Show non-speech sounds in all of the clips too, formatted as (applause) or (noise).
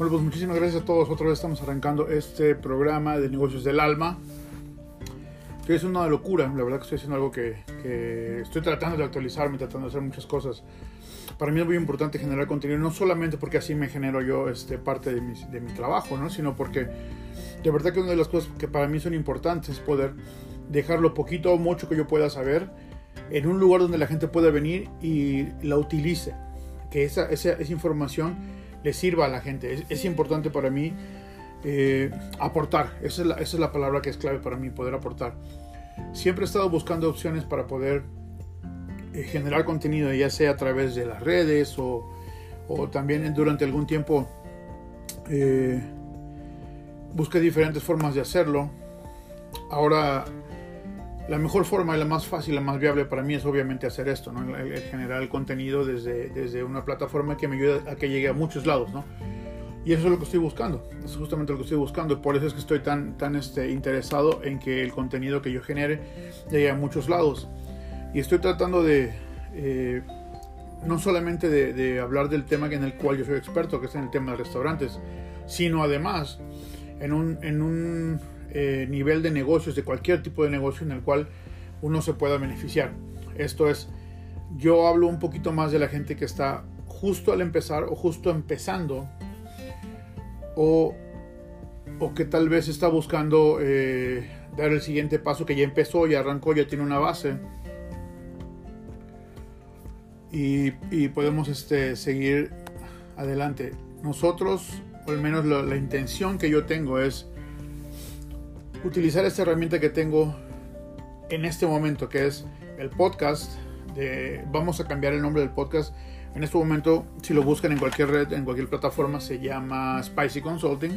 Bueno, pues muchísimas gracias a todos. Otra vez estamos arrancando este programa de negocios del alma. Que es una locura, la verdad que estoy haciendo algo que, que estoy tratando de actualizarme, tratando de hacer muchas cosas. Para mí es muy importante generar contenido, no solamente porque así me genero yo este, parte de mi, de mi trabajo, ¿no? sino porque de verdad que una de las cosas que para mí son importantes es poder dejar lo poquito o mucho que yo pueda saber en un lugar donde la gente pueda venir y la utilice. Que esa, esa, esa información le sirva a la gente. Es, importante para mí eh, aportar. Esa es, la, esa es, la, palabra que es clave para mí, poder aportar. Siempre he estado buscando opciones para poder eh, generar contenido, ya sea a través de las redes o, o también durante algún tiempo eh, busqué diferentes formas de hacerlo. Ahora la mejor forma y la más fácil, la más viable para mí es obviamente hacer esto, ¿no? el, el generar el contenido desde, desde una plataforma que me ayude a que llegue a muchos lados. ¿no? Y eso es lo que estoy buscando, es justamente lo que estoy buscando. Por eso es que estoy tan, tan este, interesado en que el contenido que yo genere llegue a muchos lados. Y estoy tratando de, eh, no solamente de, de, hablar del tema en el cual yo soy experto, que es en el tema de restaurantes, sino además en un, en un eh, nivel de negocios, de cualquier tipo de negocio en el cual uno se pueda beneficiar. Esto es, yo hablo un poquito más de la gente que está justo al empezar o justo empezando o, o que tal vez está buscando eh, dar el siguiente paso que ya empezó, ya arrancó, ya tiene una base. Y, y podemos este, seguir adelante. Nosotros, o al menos la, la intención que yo tengo es utilizar esta herramienta que tengo en este momento, que es el podcast. Vamos a cambiar el nombre del podcast. En este momento, si lo buscan en cualquier red, en cualquier plataforma, se llama Spicy Consulting,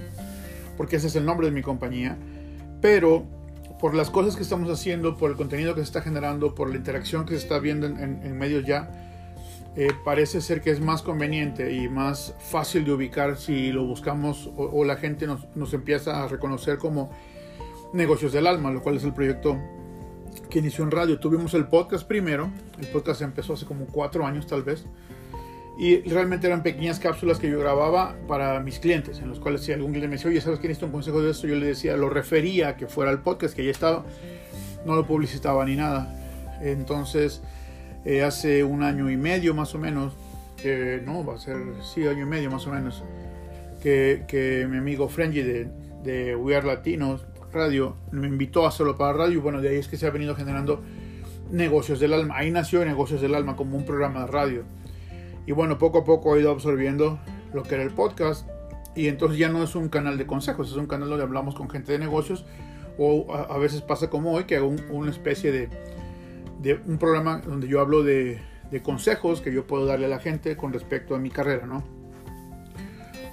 porque ese es el nombre de mi compañía. Pero por las cosas que estamos haciendo, por el contenido que se está generando, por la interacción que se está viendo en, en, medios ya, eh, parece ser que es más conveniente y más fácil de ubicar si lo buscamos o, la gente nos empieza a reconocer como Negocios del Alma, lo cual es el proyecto que inició en radio. Tuvimos el podcast primero, el podcast empezó hace como cuatro años tal vez, y realmente eran pequeñas cápsulas que yo grababa para mis clientes, en los cuales si algún cliente me decía, oye, ¿sabes que necesito un consejo de esto? Yo le decía, lo refería a que fuera el podcast, que ya estaba, no lo publicitaba ni nada. Entonces, eh, hace un año y medio más o menos, que no, va a ser, sí, año y medio más o menos, que, que mi amigo Frenji de, de We Are Latinos Radio me invitó a hacerlo para radio y bueno, de ahí es que se ha venido generando Negocios del Alma. Ahí nació Negocios del Alma como un programa de radio. Y bueno, poco a poco he ido absorbiendo lo que era el podcast y entonces ya no es un canal de consejos, es un canal donde hablamos con gente de negocios o a, veces pasa como hoy que hago un, una especie de, un programa donde yo hablo de consejos que yo puedo darle a la gente con respecto a mi carrera, ¿no?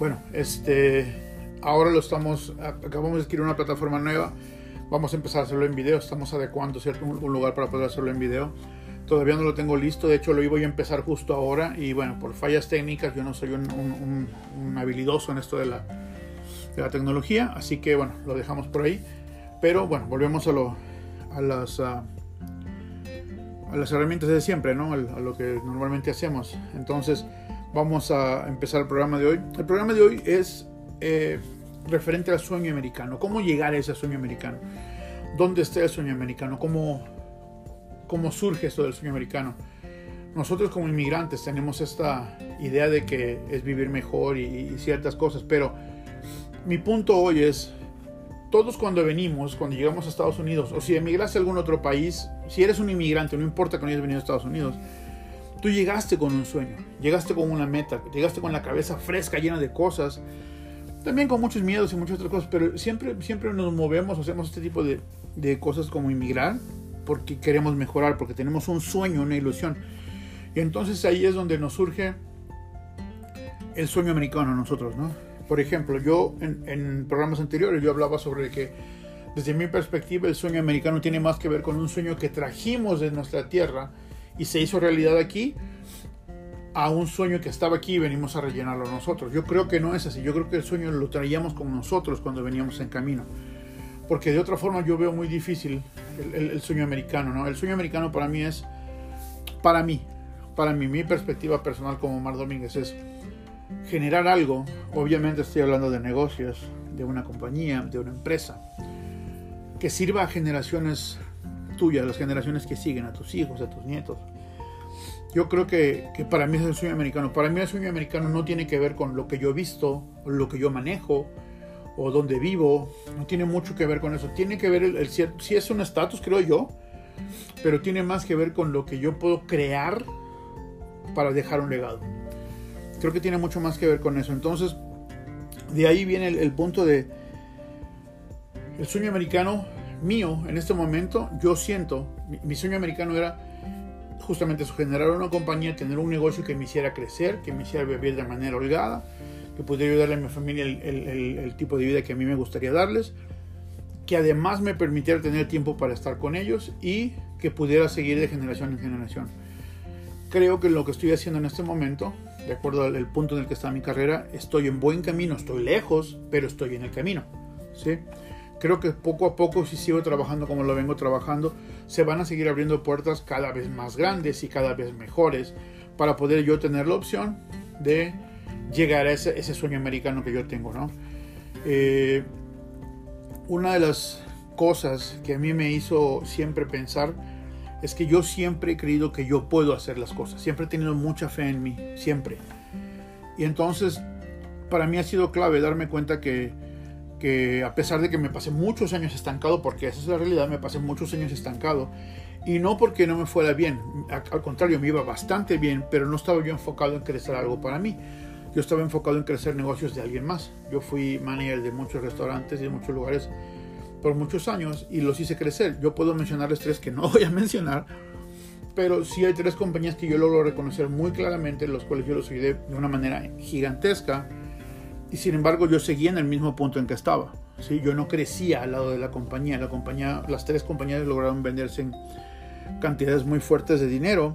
Bueno, este ahora lo estamos, acabamos de adquirir una plataforma nueva, vamos a empezar a hacerlo en video, estamos adecuando ¿cierto? Un, un, lugar para poder hacerlo en video. Todavía no lo tengo listo, de hecho lo iba a empezar justo ahora y bueno, por fallas técnicas yo no soy un, habilidoso en esto de la, tecnología, así que bueno, lo dejamos por ahí. Pero bueno, volvemos a, lo, a, las, uh, a las herramientas de siempre, ¿no? A lo que normalmente hacemos. Entonces vamos a empezar el programa de hoy. El programa de hoy es eh, referente al sueño americano. ¿Cómo llegar a ese sueño americano? ¿Dónde está el sueño americano? ¿Cómo, cómo surge esto del sueño americano? Nosotros como inmigrantes tenemos esta idea de que es vivir mejor y, y ciertas cosas, pero mi punto hoy es, todos cuando venimos, cuando llegamos a Estados Unidos, o si emigraste a algún otro país, si eres un inmigrante, no importa que no hayas venido a Estados Unidos, tú llegaste con un sueño, llegaste con una meta, llegaste con la cabeza fresca, llena de cosas, también con muchos miedos y muchas otras cosas, pero siempre, siempre nos movemos, hacemos este tipo de, de cosas como inmigrar, porque queremos mejorar, porque tenemos un sueño, una ilusión. Y entonces ahí es donde nos surge el sueño americano nosotros, ¿no? Por ejemplo, yo en, en, programas anteriores yo hablaba sobre que desde mi perspectiva el sueño americano tiene más que ver con un sueño que trajimos de nuestra tierra y se hizo realidad aquí a un sueño que estaba aquí y venimos a rellenarlo nosotros. Yo creo que no es así. Yo creo que el sueño lo traíamos con nosotros cuando veníamos en camino. Porque de otra forma yo veo muy difícil el, sueño americano. ¿no? El sueño americano para mí es, para mí, para mí, mi perspectiva personal como Mar Domínguez es generar algo, obviamente estoy hablando de negocios, de una compañía, de una empresa, que sirva a generaciones tuyas, las generaciones que siguen, a tus hijos, a tus nietos. Yo creo que, que, para mí es el sueño americano. Para mí el sueño americano no tiene que ver con lo que yo he visto, lo que yo manejo, o donde vivo. No tiene mucho que ver con eso. Tiene que ver, el, el si es un estatus, creo yo, pero tiene más que ver con lo que yo puedo crear para dejar un legado. Creo que tiene mucho más que ver con eso. Entonces, de ahí viene el, punto de el sueño americano mío en este momento. Yo siento, mi, sueño americano era justamente eso, generar una compañía, tener un negocio que me hiciera crecer, que me hiciera vivir de manera holgada, que pudiera ayudarle a mi familia el, el tipo de vida que a mí me gustaría darles, que además me permitiera tener tiempo para estar con ellos y que pudiera seguir de generación en generación creo que lo que estoy haciendo en este momento, de acuerdo al punto en el que está mi carrera, estoy en buen camino, estoy lejos, pero estoy en el camino. ¿sí? Creo que poco a poco, si sigo trabajando como lo vengo trabajando, se van a seguir abriendo puertas cada vez más grandes y cada vez mejores para poder yo tener la opción de llegar a ese, ese sueño americano que yo tengo. ¿no? Eh, una de las cosas que a mí me hizo siempre pensar es que yo siempre he creído que yo puedo hacer las cosas. Siempre he tenido mucha fe en mí, siempre. Y entonces, para mí ha sido clave darme cuenta que, que a pesar de que me pasé muchos años estancado, porque esa es la realidad, me pasé muchos años estancado, y no porque no me fuera bien, al contrario, me iba bastante bien, pero no estaba yo enfocado en crecer algo para mí. Yo estaba enfocado en crecer negocios de alguien más. Yo fui manager de muchos restaurantes y de muchos lugares por muchos años y los hice crecer. Yo puedo mencionarles tres que no (laughs) voy a mencionar, pero sí hay tres compañías que yo logro reconocer muy claramente, los cuales yo los ayudé de una manera gigantesca y sin embargo yo seguía en el mismo punto en que estaba. ¿sí? Yo no crecía al lado de la compañía. La compañía, las tres compañías lograron venderse en cantidades muy fuertes de dinero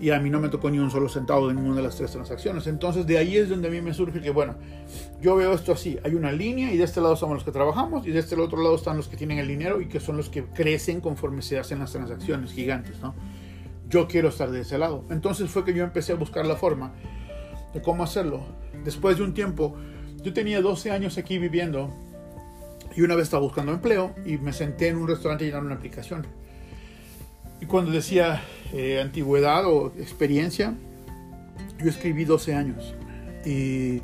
y a mí no me tocó ni un solo centavo de ninguna de las tres transacciones. Entonces de ahí es donde a mí me surge que, bueno, yo veo esto así, hay una línea y de este lado somos los que trabajamos y de este otro lado están los que tienen el dinero y que son los que crecen conforme se hacen las transacciones gigantes, ¿no? Yo quiero estar de ese lado. Entonces fue que yo empecé a buscar la forma de cómo hacerlo. Después de un tiempo, yo tenía 12 años aquí viviendo y una vez estaba buscando empleo y me senté en un restaurante llenando una aplicación y cuando decía eh, antigüedad o experiencia, yo escribí 12 años. Y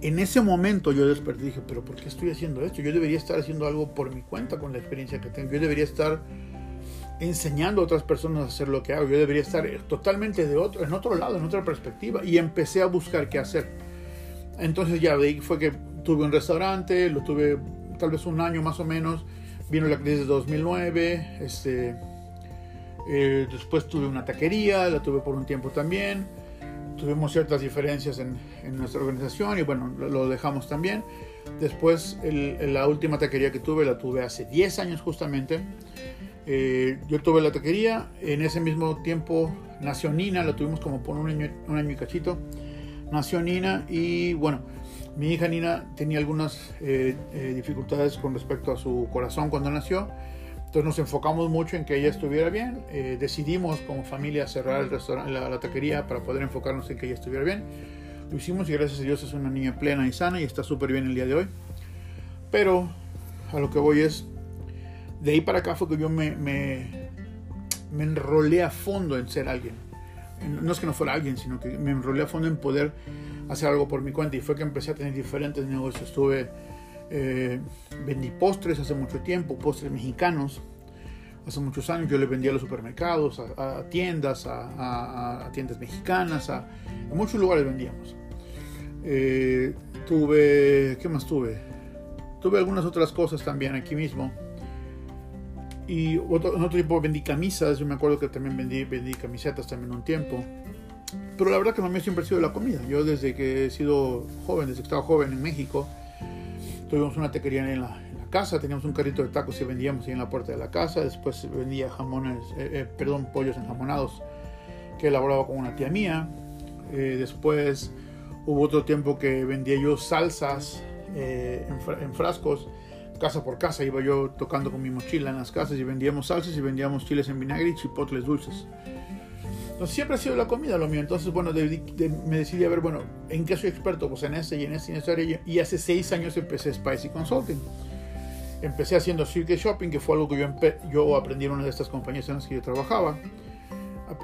en ese momento yo desperté y dije, pero ¿por qué estoy haciendo esto? Yo debería estar haciendo algo por mi cuenta con la experiencia que tengo. Yo debería estar enseñando a otras personas a hacer lo que hago. Yo debería estar totalmente de otro, en otro lado, en otra perspectiva. Y empecé a buscar qué hacer. Entonces ya de ahí fue que tuve un restaurante, lo tuve tal vez un año más o menos. Vino la crisis de 2009, este, eh, después tuve una taquería, la tuve por un tiempo también. Tuvimos ciertas diferencias en, nuestra organización y bueno, lo, dejamos también. Después la última taquería que tuve la tuve hace 10 años justamente. Eh, yo tuve la taquería, en ese mismo tiempo nació Nina, la tuvimos como por un año, un año y cachito. Nació Nina y bueno, mi hija Nina tenía algunas eh, dificultades con respecto a su corazón cuando nació entonces nos enfocamos mucho en que ella estuviera bien. Eh, decidimos como familia cerrar el restaurante, la, taquería para poder enfocarnos en que ella estuviera bien. Lo hicimos y gracias a Dios es una niña plena y sana y está súper bien el día de hoy. Pero a lo que voy es, de ahí para acá fue que yo me, me, me enrolé a fondo en ser alguien. No es que no fuera alguien, sino que me enrolé a fondo en poder hacer algo por mi cuenta y fue que empecé a tener diferentes negocios. Estuve eh, vendí postres hace mucho tiempo, postres mexicanos. Hace muchos años yo le vendía a los supermercados, a, tiendas, a, tiendas mexicanas, a, muchos lugares vendíamos. Eh, tuve, ¿qué más tuve? Tuve algunas otras cosas también aquí mismo. Y otro, en otro tiempo vendí camisas, yo me acuerdo que también vendí, vendí camisetas también un tiempo. Pero la verdad que no me siempre ha sido la comida. Yo desde que he sido joven, desde que estaba joven en México, tuvimos una taquería en la, casa, teníamos un carrito de tacos y vendíamos ahí en la puerta de la casa, después vendía jamones, eh, eh, perdón, pollos enjamonados que elaboraba con una tía mía, eh, después hubo otro tiempo que vendía yo salsas en, frascos, casa por casa, iba yo tocando con mi mochila en las casas y vendíamos salsas y vendíamos chiles en vinagre y chipotles dulces. Entonces siempre ha sido la comida lo mío. Entonces, bueno, me decidí a ver, bueno, ¿en qué soy experto? Pues en ese y en ese y en esa área. Y hace seis años empecé Spicy Consulting. Empecé haciendo Circuit Shopping, que fue algo que yo, yo aprendí en una de estas compañías en las que yo trabajaba.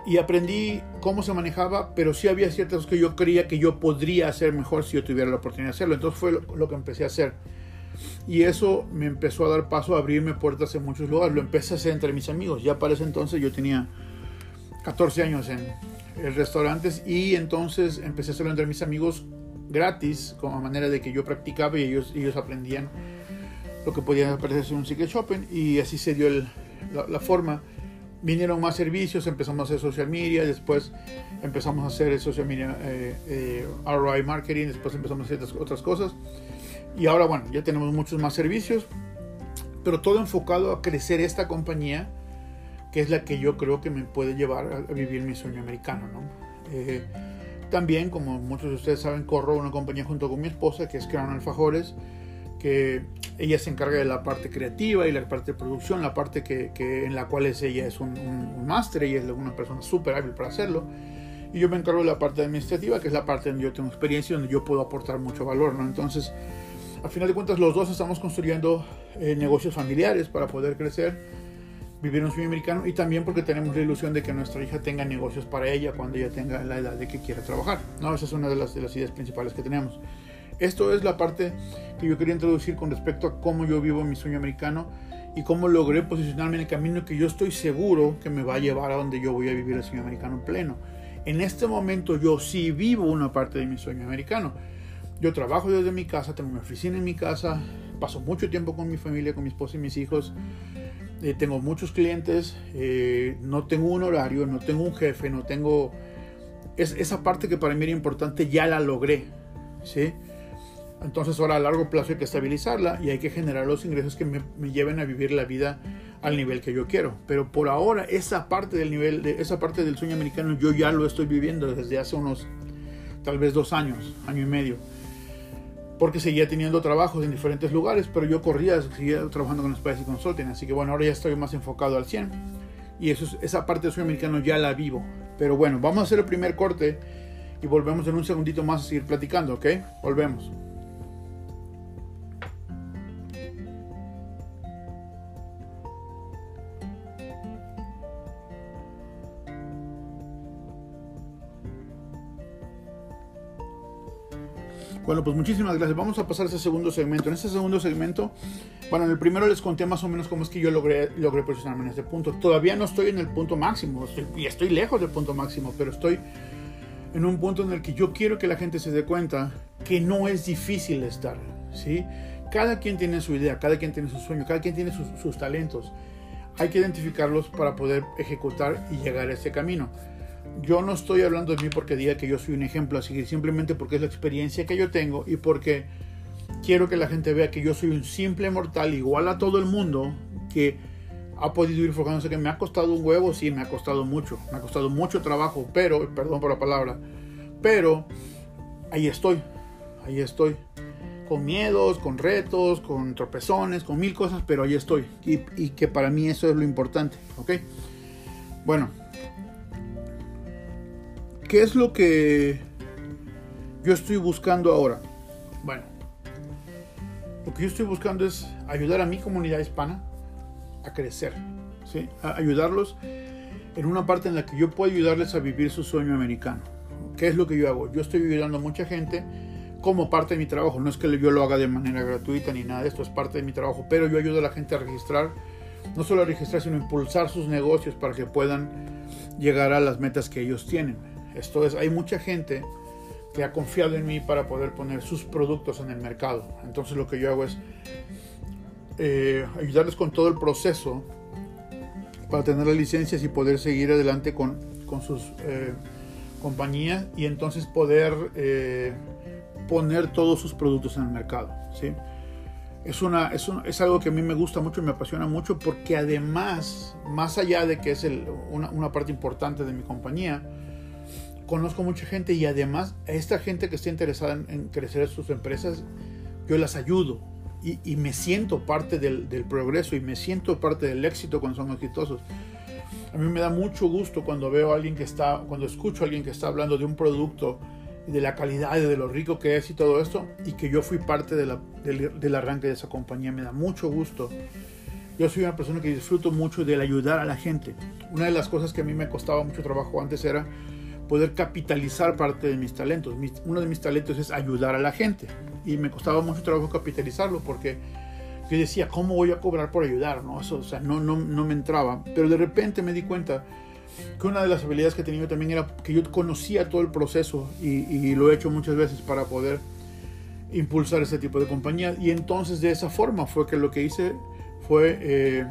Y aprendí cómo se manejaba, pero sí había ciertas cosas que yo creía que yo podría hacer mejor si yo tuviera la oportunidad de hacerlo. Entonces fue lo, que empecé a hacer. Y eso me empezó a dar paso a abrirme puertas en muchos lugares. Lo empecé a hacer entre mis amigos. Ya para ese entonces yo tenía 14 años en, restaurantes y entonces empecé a hacerlo entre mis amigos gratis, como manera de que yo practicaba y ellos, ellos aprendían lo que podía parecerse un secret shopping y así se dio la, forma. Vinieron más servicios, empezamos a hacer social media, después empezamos a hacer social media eh, eh, ROI marketing, después empezamos a hacer otras cosas y ahora bueno, ya tenemos muchos más servicios, pero todo enfocado a crecer esta compañía que es la que yo creo que me puede llevar a vivir mi sueño americano. ¿no? Eh, también, como muchos de ustedes saben, corro una compañía junto con mi esposa, que es Crown Alfajores, que ella se encarga de la parte creativa y la parte de producción, la parte que, que en la cual es, ella es un, un, máster, ella es una persona súper hábil para hacerlo. Y yo me encargo de la parte administrativa, que es la parte donde yo tengo experiencia y donde yo puedo aportar mucho valor. ¿no? Entonces, al final de cuentas, los dos estamos construyendo eh, negocios familiares para poder crecer vivir un sueño americano y también porque tenemos la ilusión de que nuestra hija tenga negocios para ella cuando ella tenga la edad de que quiera trabajar. ¿no? Esa es una de las, de las ideas principales que tenemos. Esto es la parte que yo quería introducir con respecto a cómo yo vivo mi sueño americano y cómo logré posicionarme en el camino que yo estoy seguro que me va a llevar a donde yo voy a vivir el sueño americano en pleno. En este momento yo sí vivo una parte de mi sueño americano. Yo trabajo desde mi casa, tengo mi oficina en mi casa, paso mucho tiempo con mi familia, con mi esposa y mis hijos. Eh, tengo muchos clientes, eh, no tengo un horario, no tengo un jefe, no tengo... Es, esa parte que para mí era importante ya la logré, ¿sí? Entonces ahora a largo plazo hay que estabilizarla y hay que generar los ingresos que me, lleven a vivir la vida al nivel que yo quiero. Pero por ahora esa parte del nivel, esa parte del sueño americano yo ya lo estoy viviendo desde hace unos tal vez dos años, año y medio porque seguía teniendo trabajos en diferentes lugares, pero yo corría, seguía trabajando con Spicy Consulting, así que bueno, ahora ya estoy más enfocado al 100 y eso, esa parte de sueño americano ya la vivo. Pero bueno, vamos a hacer el primer corte y volvemos en un segundito más a seguir platicando, ¿ok? Volvemos. Bueno, pues muchísimas gracias. Vamos a pasar a ese segundo segmento. En este segundo segmento, bueno, en el primero les conté más o menos cómo es que yo logré, logré posicionarme en este punto. Todavía no estoy en el punto máximo, y estoy lejos del punto máximo, pero estoy en un punto en el que yo quiero que la gente se dé cuenta que no es difícil estar, ¿sí? Cada quien tiene su idea, cada quien tiene su sueño, cada quien tiene sus, sus talentos. Hay que identificarlos para poder ejecutar y llegar a ese camino yo no estoy hablando de mí porque diga que yo soy un ejemplo a seguir, simplemente porque es la experiencia que yo tengo y porque quiero que la gente vea que yo soy un simple mortal igual a todo el mundo que ha podido ir forjándose, que me ha costado un huevo, sí, me ha costado mucho, me ha costado mucho trabajo, pero, perdón por la palabra, pero ahí estoy, ahí estoy, con miedos, con retos, con tropezones, con mil cosas, pero ahí estoy, y, y que para mí eso es lo importante, ¿ok? Bueno, ¿Qué es lo que yo estoy buscando ahora? Bueno, lo que yo estoy buscando es ayudar a mi comunidad hispana a crecer, ¿sí? ayudarlos en una parte en la que yo puedo ayudarles a vivir su sueño americano. ¿Qué es lo que yo hago? Yo estoy ayudando a mucha gente como parte de mi trabajo. No es que yo lo haga de manera gratuita ni nada, esto es parte de mi trabajo, pero yo ayudo a la gente a registrar, no solo a registrar, sino a impulsar sus negocios para que puedan llegar a las metas que ellos tienen. Esto es, hay mucha gente que ha confiado en mí para poder poner sus productos en el mercado. Entonces lo que yo hago es eh, ayudarles con todo el proceso para tener las licencias y poder seguir adelante con, con sus eh, compañías y entonces poder eh, poner todos sus productos en el mercado. ¿sí? Es, una, es, es, algo que a mí me gusta mucho y me apasiona mucho porque además, más allá de que es una, una parte importante de mi compañía, conozco mucha gente y además a esta gente que está interesada en, crecer sus empresas, yo las ayudo y, me siento parte del, progreso y me siento parte del éxito cuando son exitosos. A mí me da mucho gusto cuando veo a alguien que está, cuando escucho a alguien que está hablando de un producto de la calidad y de lo rico que es y todo esto, y que yo fui parte de la, del, arranque de esa compañía. Me da mucho gusto. Yo soy una persona que disfruto mucho del ayudar a la gente. Una de las cosas que a mí me costaba mucho trabajo antes era poder capitalizar parte de mis talentos. uno de mis talentos es ayudar a la gente. Y me costaba mucho trabajo capitalizarlo porque yo decía, ¿cómo voy a cobrar por ayudar? ¿no? Eso, o sea, no, no, no me entraba. Pero de repente me di cuenta que una de las habilidades que tenía también era que yo conocía todo el proceso y, lo he hecho muchas veces para poder impulsar ese tipo de compañía. Y entonces de esa forma fue que lo que hice fue eh,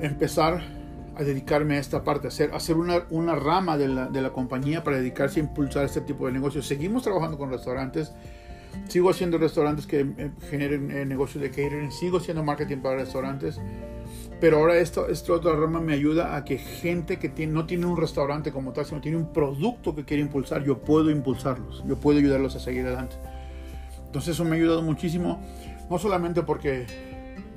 empezar a dedicarme a esta parte, a hacer, hacer una, una rama de la, de la, compañía para dedicarse a impulsar este tipo de negocios. Seguimos trabajando con restaurantes, sigo haciendo restaurantes que eh, generen eh, negocios de catering, sigo haciendo marketing para restaurantes pero ahora esto, esta otra rama me ayuda a que gente que tiene, no tiene un restaurante como tal, sino tiene un producto que quiere impulsar, yo puedo impulsarlos, yo puedo ayudarlos a seguir adelante. Entonces eso me ha ayudado muchísimo, no solamente porque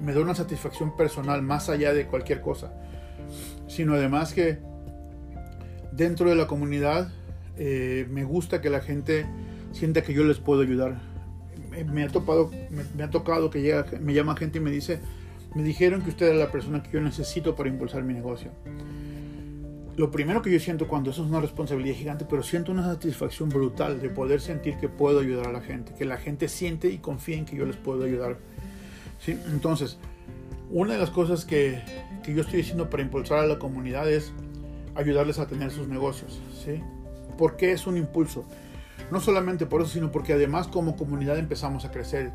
me da una satisfacción personal más allá de cualquier cosa, sino además que dentro de la comunidad eh, me gusta que la gente sienta que yo les puedo ayudar. Me, ha, topado, me, ha tocado que llega, me llama gente y me dice, me dijeron que usted es la persona que yo necesito para impulsar mi negocio. Lo primero que yo siento cuando eso es una responsabilidad gigante, pero siento una satisfacción brutal de poder sentir que puedo ayudar a la gente, que la gente siente y confía en que yo les puedo ayudar. ¿Sí? Entonces, una de las cosas que, que yo estoy haciendo para impulsar a la comunidad es ayudarles a tener sus negocios. ¿sí? ¿Por qué es un impulso? No solamente por eso, sino porque además como comunidad empezamos a crecer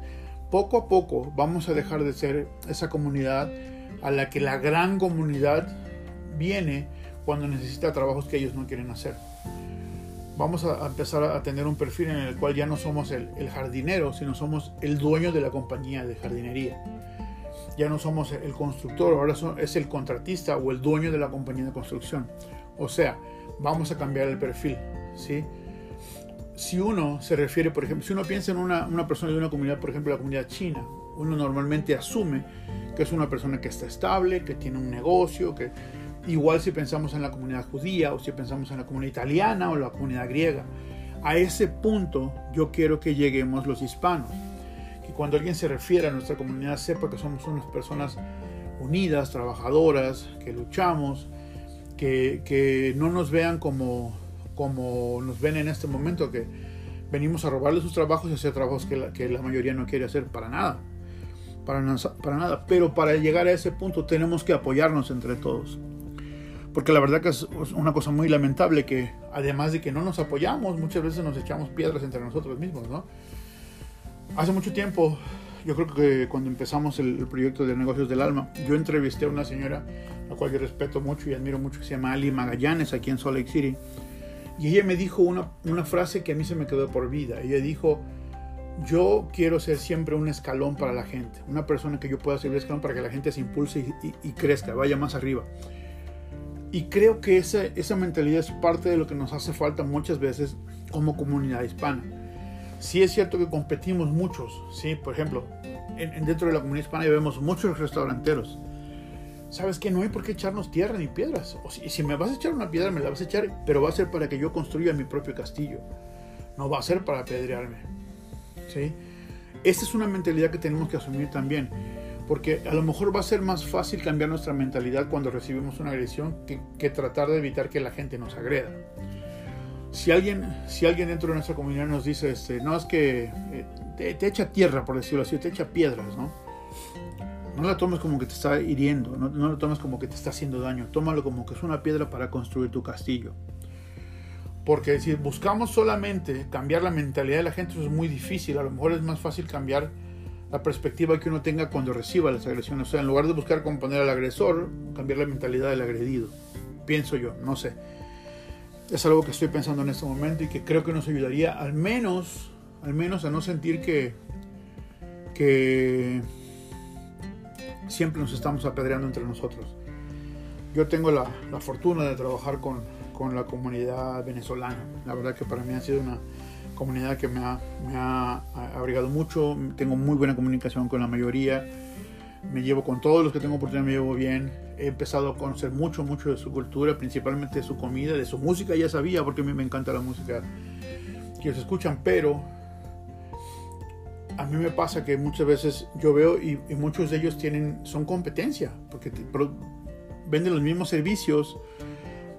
poco a poco vamos a dejar de ser esa comunidad a la que la gran comunidad viene cuando necesita trabajos que ellos no quieren hacer. Vamos a empezar a tener un perfil en el cual ya no somos el, jardinero, sino somos el dueño de la compañía de jardinería. Ya no somos el constructor, ahora es el contratista o el dueño de la compañía de construcción. O sea, vamos a cambiar el perfil, ¿sí? si uno se refiere, por ejemplo, si uno piensa en una, una, persona de una comunidad, por ejemplo, la comunidad china, uno normalmente asume que es una persona que está estable, que tiene un negocio, que igual si pensamos en la comunidad judía o si pensamos en la comunidad italiana o la comunidad griega. A ese punto yo quiero que lleguemos los hispanos, que cuando alguien se refiere a nuestra comunidad sepa que somos unas personas unidas, trabajadoras, que luchamos, que, que no nos vean como como nos ven en este momento, que venimos a robarle sus trabajos y hacer trabajos que la, que la mayoría no quiere hacer para nada. Para, para nada. Pero para llegar a ese punto tenemos que apoyarnos entre todos. Porque la verdad que es una cosa muy lamentable que además de que no nos apoyamos, muchas veces nos echamos piedras entre nosotros mismos, ¿no? Hace mucho tiempo, yo creo que cuando empezamos el, el proyecto de negocios del alma, yo entrevisté a una señora, a la cual yo respeto mucho y admiro mucho, que se llama Ali Magallanes, aquí en Salt Lake City y ella me dijo una, una frase que a mí se me quedó por vida. Ella dijo, yo quiero ser siempre un escalón para la gente, una persona que yo pueda ser un escalón para que la gente se impulse y, crezca, vaya más arriba. Y creo que esa, esa mentalidad es parte de lo que nos hace falta muchas veces como comunidad hispana. Sí es cierto que competimos muchos, ¿sí? Por ejemplo, en, dentro de la comunidad hispana vemos muchos restauranteros, ¿sabes que No hay por qué echarnos tierra ni piedras. O si, me vas a echar una piedra, me la vas a echar, pero va a ser para que yo construya mi propio castillo. No va a ser para apedrearme. ¿Sí? Esta es una mentalidad que tenemos que asumir también. Porque a lo mejor va a ser más fácil cambiar nuestra mentalidad cuando recibimos una agresión que, tratar de evitar que la gente nos agreda. Si alguien, si alguien dentro de nuestra comunidad nos dice, este, no es que eh, te, echa tierra, por decirlo así, te echa piedras, ¿no? No la tomes como que te está hiriendo, no, no lo tomes como que te está haciendo daño, tómalo como que es una piedra para construir tu castillo. Porque si buscamos solamente cambiar la mentalidad de la gente, eso es muy difícil. A lo mejor es más fácil cambiar la perspectiva que uno tenga cuando reciba las agresiones. O sea, en lugar de buscar componer al agresor, cambiar la mentalidad del agredido. Pienso yo, no sé. Es algo que estoy pensando en este momento y que creo que nos ayudaría al menos, al menos a no sentir que, que siempre nos estamos apedreando entre nosotros. Yo tengo la, fortuna de trabajar con, con, la comunidad venezolana. La verdad que para mí ha sido una comunidad que me ha, me ha abrigado mucho. Tengo muy buena comunicación con la mayoría. Me llevo con todos los que tengo oportunidad, me llevo bien. He empezado a conocer mucho, mucho de su cultura, principalmente de su comida, de su música, ya sabía, porque a mí me encanta la música que ellos escuchan, pero a mí me pasa que muchas veces yo veo y, muchos de ellos tienen, son competencia, porque venden los mismos servicios,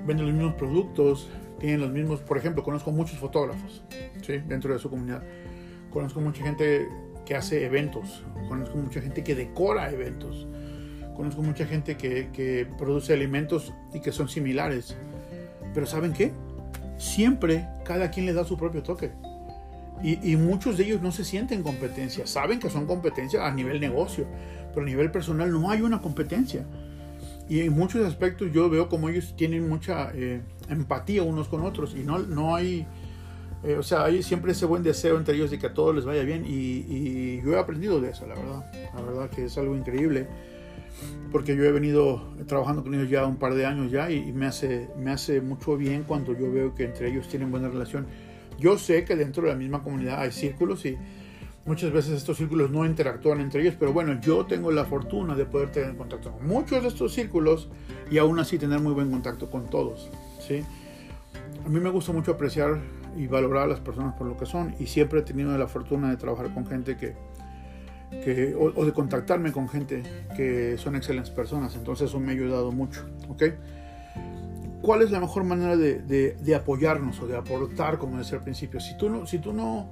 venden los mismos productos, tienen los mismos, por ejemplo, conozco muchos fotógrafos ¿sí? dentro de su comunidad, conozco mucha gente que hace eventos, conozco mucha gente que decora eventos, conozco mucha gente que, produce alimentos y que son similares, pero ¿saben qué? Siempre cada quien le da su propio toque. Y, muchos de ellos no se sienten competencia, saben que son competencia a nivel negocio, pero a nivel personal no hay una competencia. Y en muchos aspectos yo veo como ellos tienen mucha eh, empatía unos con otros y no, no hay, eh, o sea, hay siempre ese buen deseo entre ellos de que a todos les vaya bien y, yo he aprendido de eso, la verdad. La verdad que es algo increíble porque yo he venido trabajando con ellos ya un par de años ya y, y me, hace, me hace mucho bien cuando yo veo que entre ellos tienen buena relación yo sé que dentro de la misma comunidad hay círculos y muchas veces estos círculos no interactúan entre ellos, pero bueno, yo tengo la fortuna de poder tener contacto con muchos de estos círculos y aún así tener muy buen contacto con todos. ¿sí? A mí me gusta mucho apreciar y valorar a las personas por lo que son y siempre he tenido la fortuna de trabajar con gente que, que o, de contactarme con gente que son excelentes personas, entonces eso me ha ayudado mucho. ¿ok? ¿cuál es la mejor manera de, apoyarnos o de aportar, como decía al principio? Si tú no, si tú no,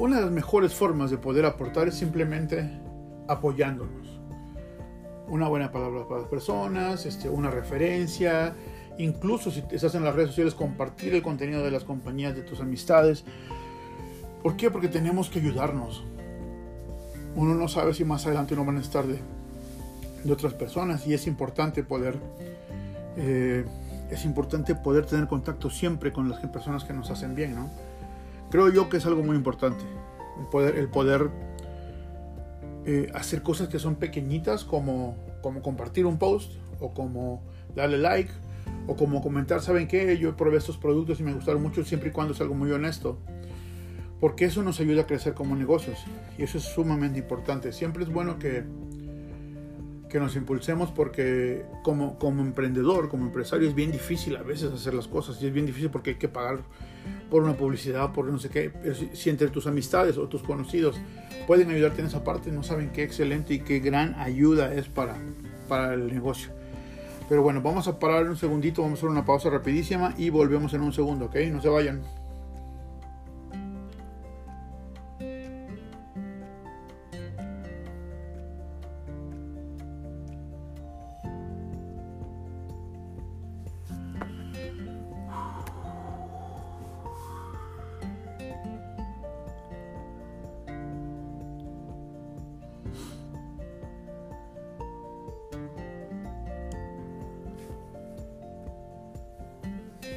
una de las mejores formas de poder aportar es simplemente apoyándonos. Una buena palabra para las personas, este, una referencia, incluso si estás en las redes sociales, compartir el contenido de las compañías de tus amistades. ¿Por qué? Porque tenemos que ayudarnos. Uno no sabe si más adelante no van a estar de, de otras personas y es importante poder eh, es importante poder tener contacto siempre con las personas que nos hacen bien, ¿no? Creo yo que es algo muy importante, el poder, eh, hacer cosas que son pequeñitas como, como compartir un post o como darle like o como comentar, ¿saben qué? Yo probé estos productos y me gustaron mucho siempre y cuando es algo muy honesto. Porque eso nos ayuda a crecer como negocios y eso es sumamente importante. Siempre es bueno que que nos impulsemos porque como, como emprendedor, como empresario es bien difícil a veces hacer las cosas y es bien difícil porque hay que pagar por una publicidad, por no sé qué. si, entre tus amistades o tus conocidos pueden ayudarte en esa parte, no saben qué excelente y qué gran ayuda es para, para el negocio. Pero bueno, vamos a parar un segundito, vamos a hacer una pausa rapidísima y volvemos en un segundo, ¿ok? No se vayan.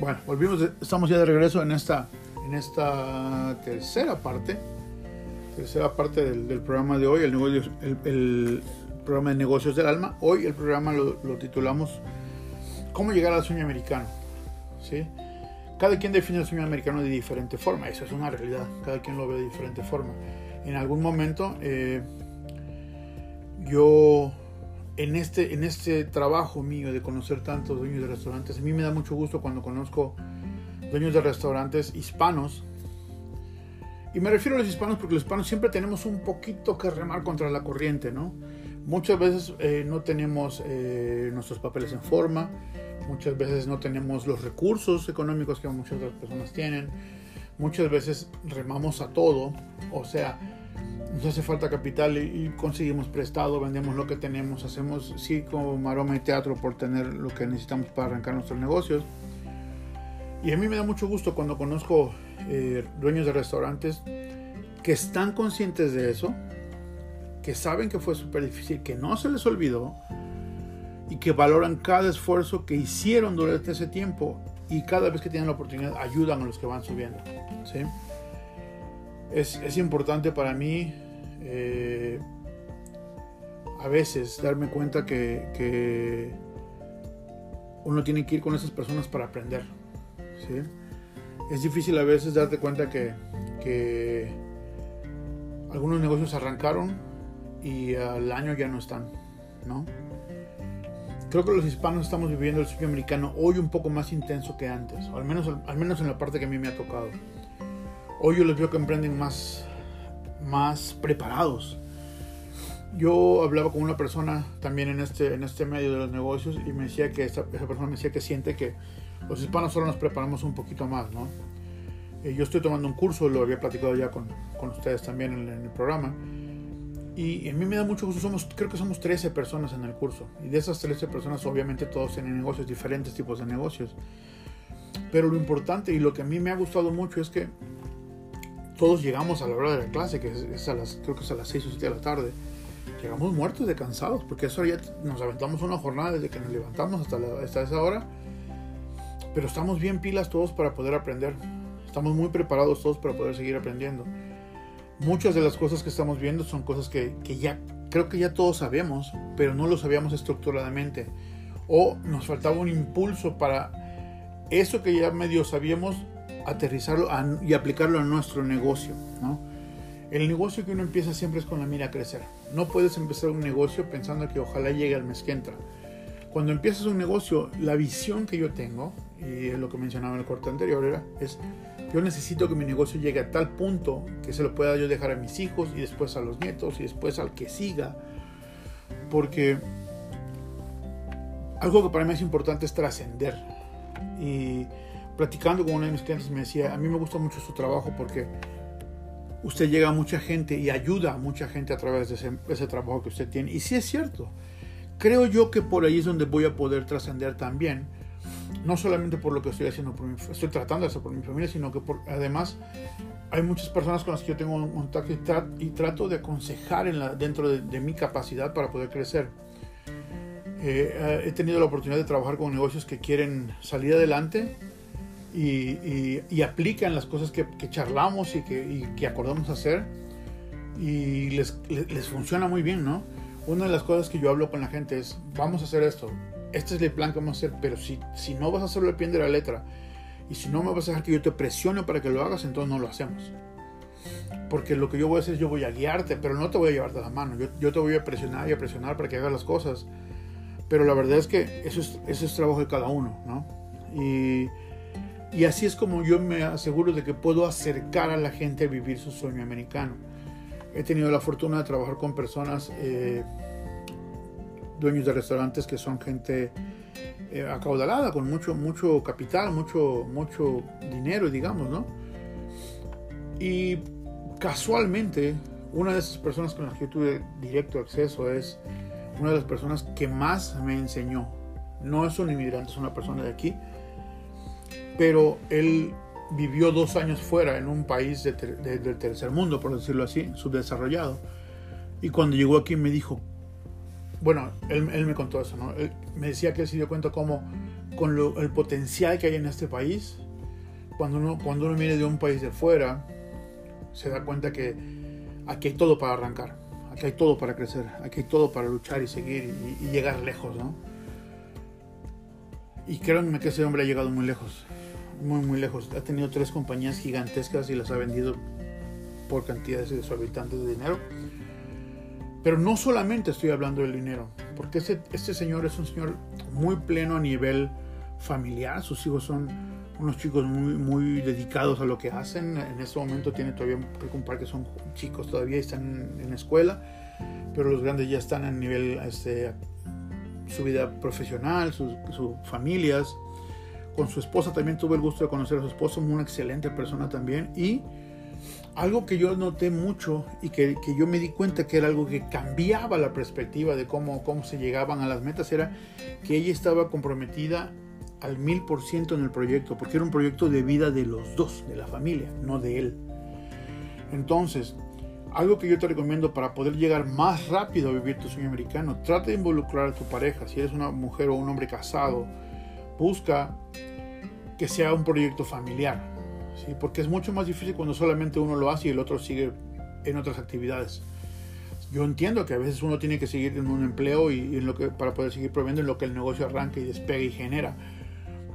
Bueno, volvimos, estamos ya de regreso en esta, en esta tercera parte, tercera parte del, programa de hoy, el, programa de negocios del alma. Hoy el programa lo, titulamos ¿Cómo llegar al sueño americano? ¿Sí? Cada quien define el sueño americano de diferente forma, eso es una realidad, cada quien lo ve de diferente forma. En algún momento eh, yo en este, en este trabajo mío de conocer tantos dueños de restaurantes, a mí me da mucho gusto cuando conozco dueños de restaurantes hispanos. Y me refiero a los hispanos porque los hispanos siempre tenemos un poquito que remar contra la corriente, ¿no? Muchas veces eh, no tenemos eh, nuestros papeles en forma, muchas veces no tenemos los recursos económicos que muchas otras personas tienen, muchas veces remamos a todo, o sea, nos hace falta capital y, conseguimos prestado, vendemos lo que tenemos, hacemos circo, maroma y teatro por tener lo que necesitamos para arrancar nuestros negocios. Y a mí me da mucho gusto cuando conozco eh, dueños de restaurantes que están conscientes de eso, que saben que fue súper difícil, que no se les olvidó y que valoran cada esfuerzo que hicieron durante ese tiempo y cada vez que tienen la oportunidad ayudan a los que van subiendo. ¿sí? es, importante para mí eh, a veces darme cuenta que, uno tiene que ir con esas personas para aprender. Es difícil a veces darte cuenta que, que algunos negocios arrancaron y al año ya no están, creo que los hispanos estamos viviendo el sueño americano hoy un poco más intenso que antes, al menos, al menos en la parte que a mí me ha tocado. Hoy yo les veo que emprenden más, más preparados. Yo hablaba con una persona también en este, en este medio de los negocios y me decía que esa, esa persona me decía que siente que los hispanos solo nos preparamos un poquito más, ¿no? Eh, yo estoy tomando un curso, lo había platicado ya con, con ustedes también en, en, el programa. Y a mí me da mucho gusto, somos, creo que somos 13 personas en el curso. Y de esas 13 personas obviamente todos tienen negocios, diferentes tipos de negocios. Pero lo importante y lo que a mí me ha gustado mucho es que todos llegamos a la hora de la clase, que es, a las, creo que es a las 6 o 7 de la tarde. Llegamos muertos de cansados, porque eso ya nos aventamos una jornada desde que nos levantamos hasta, la, hasta esa hora. Pero estamos bien pilas todos para poder aprender. Estamos muy preparados todos para poder seguir aprendiendo. Muchas de las cosas que estamos viendo son cosas que, que ya creo que ya todos sabemos, pero no lo sabíamos estructuradamente. O nos faltaba un impulso para eso que ya medio sabíamos, aterrizarlo y aplicarlo a nuestro negocio. ¿no? El negocio que uno empieza siempre es con la mira a crecer. No puedes empezar un negocio pensando que ojalá llegue al mes que entra. Cuando empiezas un negocio, la visión que yo tengo, y es lo que mencionaba en el corte anterior, era, es yo necesito que mi negocio llegue a tal punto que se lo pueda yo dejar a mis hijos y después a los nietos y después al que siga. Porque algo que para mí es importante es trascender. Y platicando con uno de mis clientes me decía, a mí me gusta mucho su trabajo porque usted llega a mucha gente y ayuda a mucha gente a través de ese, ese trabajo que usted tiene. Y sí es cierto. Creo yo que por ahí es donde voy a poder trascender también no solamente por lo que estoy haciendo por mi, estoy tratando de hacer por mi familia, sino que por, además hay muchas personas con las que yo tengo un contacto y, trato de aconsejar en la, dentro de, mi capacidad para poder crecer. Eh, he tenido la oportunidad de trabajar con negocios que quieren salir adelante y, aplican las cosas que, charlamos y que, acordamos hacer y les, les, funciona muy bien, ¿no? Una de las cosas que yo hablo con la gente es, vamos a hacer esto, este es el plan que vamos a hacer, pero si, si no vas a hacerlo al pie de la letra y si no me vas a dejar que yo te presione para que lo hagas, entonces no lo hacemos. Porque lo que yo voy a hacer yo voy a guiarte, pero no te voy a llevar de la mano. Yo, yo te voy a presionar y a presionar para que hagas las cosas. Pero la verdad es que eso es, eso es trabajo de cada uno, ¿no? Y, y así es como yo me aseguro de que puedo acercar a la gente a vivir su sueño americano. He tenido la fortuna de trabajar con personas eh, dueños de restaurantes que son gente eh, acaudalada, con mucho, mucho capital, mucho, mucho dinero, digamos, ¿no? Y casualmente, una de esas personas con las que yo tuve directo acceso es una de las personas que más me enseñó. No es un inmigrante, es una persona de aquí, pero él vivió dos años fuera en un país del tercer mundo, por decirlo así, subdesarrollado. Y cuando llegó aquí me dijo, bueno, él, me contó eso, ¿no? Me decía que él se dio cuenta cómo con el potencial que hay en este país, cuando uno, cuando uno viene de un país de fuera, se da cuenta que aquí hay todo para arrancar, aquí hay todo para crecer, aquí hay todo para luchar y seguir y, llegar lejos, ¿no? Y créanme que ese hombre ha llegado muy lejos, muy, muy lejos. Ha tenido tres compañías gigantescas y las ha vendido por cantidades de sus habitantes de dinero. Pero no solamente estoy hablando del dinero, porque este, este señor es un señor muy pleno a nivel familiar, sus hijos son unos chicos muy, muy dedicados a lo que hacen, en este momento tiene todavía un par que son chicos todavía están en, escuela, pero los grandes ya están a nivel, este, su vida profesional, sus, sus familias, con su esposa también tuve el gusto de conocer a su esposo, una excelente persona también, y algo que yo noté mucho y que, que, yo me di cuenta que era algo que cambiaba la perspectiva de cómo, cómo se llegaban a las metas era que ella estaba comprometida al mil por ciento en el proyecto, porque era un proyecto de vida de los dos, de la familia, no de él. Entonces, algo que yo te recomiendo para poder llegar más rápido a vivir tu sueño americano, trata de involucrar a tu pareja. Si eres una mujer o un hombre casado, busca que sea un proyecto familiar porque es mucho más difícil cuando solamente uno lo hace y el otro sigue en otras actividades. Yo entiendo que a veces uno tiene que seguir en un empleo y, para poder seguir proveyendo en lo que el negocio arranca y despegue y genera.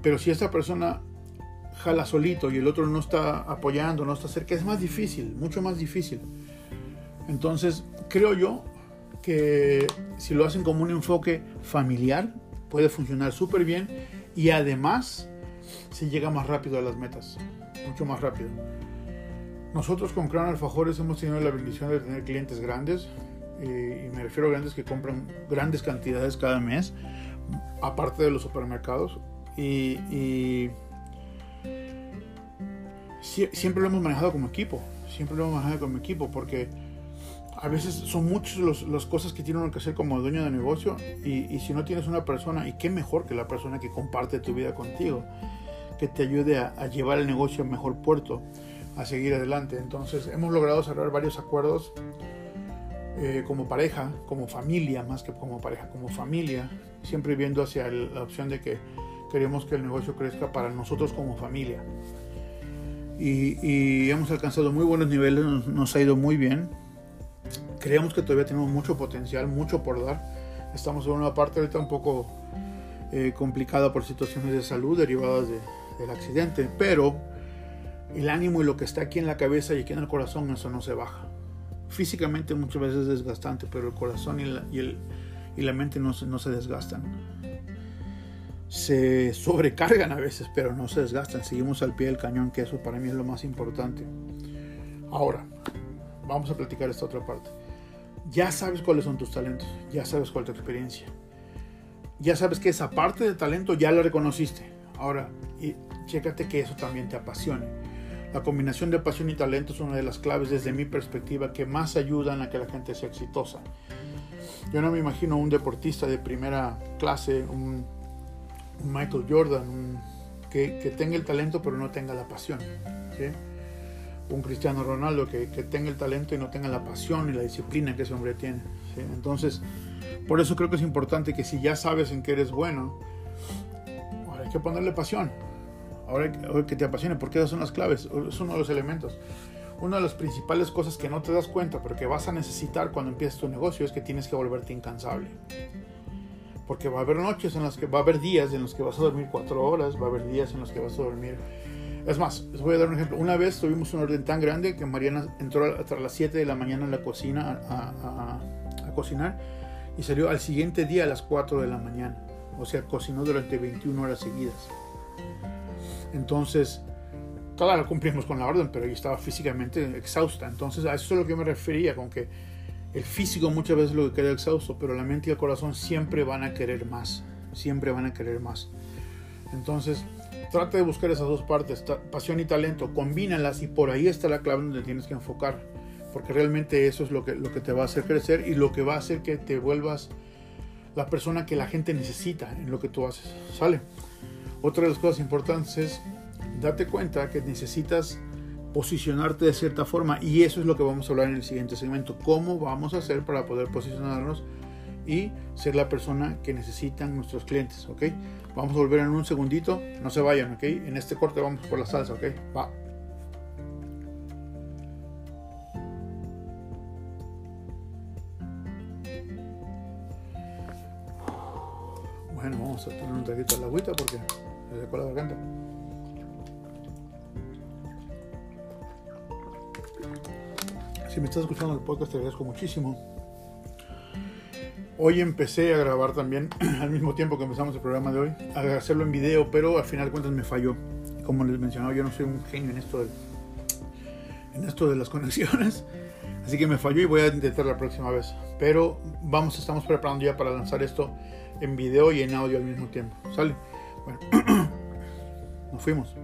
Pero si esta persona jala solito y el otro no está apoyando, no está cerca, es más difícil, mucho más difícil. Entonces, creo yo que si lo hacen como un enfoque familiar, puede funcionar súper bien y además se llega más rápido a las metas, mucho más rápido. Nosotros con Crown Alfajores hemos tenido la bendición de tener clientes grandes, eh, y me refiero a grandes que compran grandes cantidades cada mes, aparte de los supermercados. Y, siempre lo hemos manejado como equipo, siempre lo hemos manejado como equipo, porque a veces son muchas las cosas que tiene uno que hacer como dueño de negocio y, si no tienes una persona, y qué mejor que la persona que comparte tu vida contigo, que te ayude a, llevar el negocio a mejor puerto, a seguir adelante. Entonces hemos logrado cerrar varios acuerdos eh, como pareja, como familia, más que como pareja, como familia, siempre viendo hacia la opción de que queremos que el negocio crezca para nosotros como familia. Y, hemos alcanzado muy buenos niveles, nos, ha ido muy bien. Creemos que todavía tenemos mucho potencial, mucho por dar. Estamos en una parte ahorita un poco eh, complicada por situaciones de salud derivadas del accidente, pero el ánimo y lo que está aquí en la cabeza y aquí en el corazón, eso no se baja físicamente muchas veces es desgastante, pero el corazón y la, y el, y la mente no, no se desgastan. Se sobrecargan a veces, pero no se desgastan. Seguimos al pie del cañón, que eso para mí es lo más importante. Ahora, vamos a platicar esta otra parte. Ya sabes cuáles son tus talentos, ya sabes cuál es tu experiencia. Ya sabes que esa parte de talento ya la reconociste. Ahora, y chécate que eso también te apasione la combinación de pasión y talento es una de las claves desde mi perspectiva que más ayudan a que la gente sea exitosa. Yo no me imagino un deportista de primera clase, un, Michael Jordan, que, tenga el talento pero no tenga la pasión. Un Cristiano Ronaldo que, tenga el talento y no tenga la pasión y la disciplina que ese hombre tiene. Entonces, por eso creo que es importante que si ya sabes en qué eres bueno, hay que ponerle pasión ahora, que te apasione, porque esas son las claves, es uno de los elementos. Una de las principales cosas que no te das cuenta, pero que vas a necesitar cuando empieces tu negocio, es que tienes que volverte incansable. Porque va a haber noches en las que va a haber días en los que vas a dormir cuatro horas, va a haber días en los que vas a dormir. Es más, les voy a dar un ejemplo. Una vez tuvimos un orden tan grande que Mariana entró hasta las 7 de la mañana en la cocina a, cocinar y salió al siguiente día a las 4 de la mañana. O sea, cocinó durante 21 horas seguidas. Entonces, claro, cumplimos con la orden, pero ella estaba físicamente exhausta. Entonces, a eso es lo que me refería, con que el físico muchas veces lo que queda exhausto, pero la mente y el corazón siempre van a querer más, siempre van a querer más. Entonces, trata de buscar esas dos partes, pasión y talento, combínalas y por ahí está la clave donde tienes que enfocar, porque realmente eso es lo que, lo que te va a hacer crecer y lo que va a hacer que te vuelvas la persona que la gente necesita en lo que tú haces. ¿Sale? Otra de las cosas importantes es date cuenta que necesitas posicionarte de cierta forma y eso es lo que vamos a hablar en el siguiente segmento. ¿Cómo vamos a hacer para poder posicionarnos y ser la persona que necesitan nuestros clientes? ¿Ok? Vamos a volver en un segundito. No se vayan, ¿ok? En este corte vamos por la salsa, ¿ok? Va. Bueno, vamos a poner un traguito de la agüita porque la garganta. Si me estás escuchando el podcast te agradezco muchísimo. Hoy empecé a grabar también (clears throat) al mismo tiempo que empezamos el programa de hoy, a hacerlo en video, pero al final de cuentas me falló. Como les mencionaba, yo no soy un genio en esto de, en esto de las (laughs) conexiones, así que me falló y voy a intentar la próxima vez. Pero vamos, estamos preparando ya para lanzar esto en video y en audio al mismo tiempo. ¿Sale? Bueno, (clears throat) nos fuimos.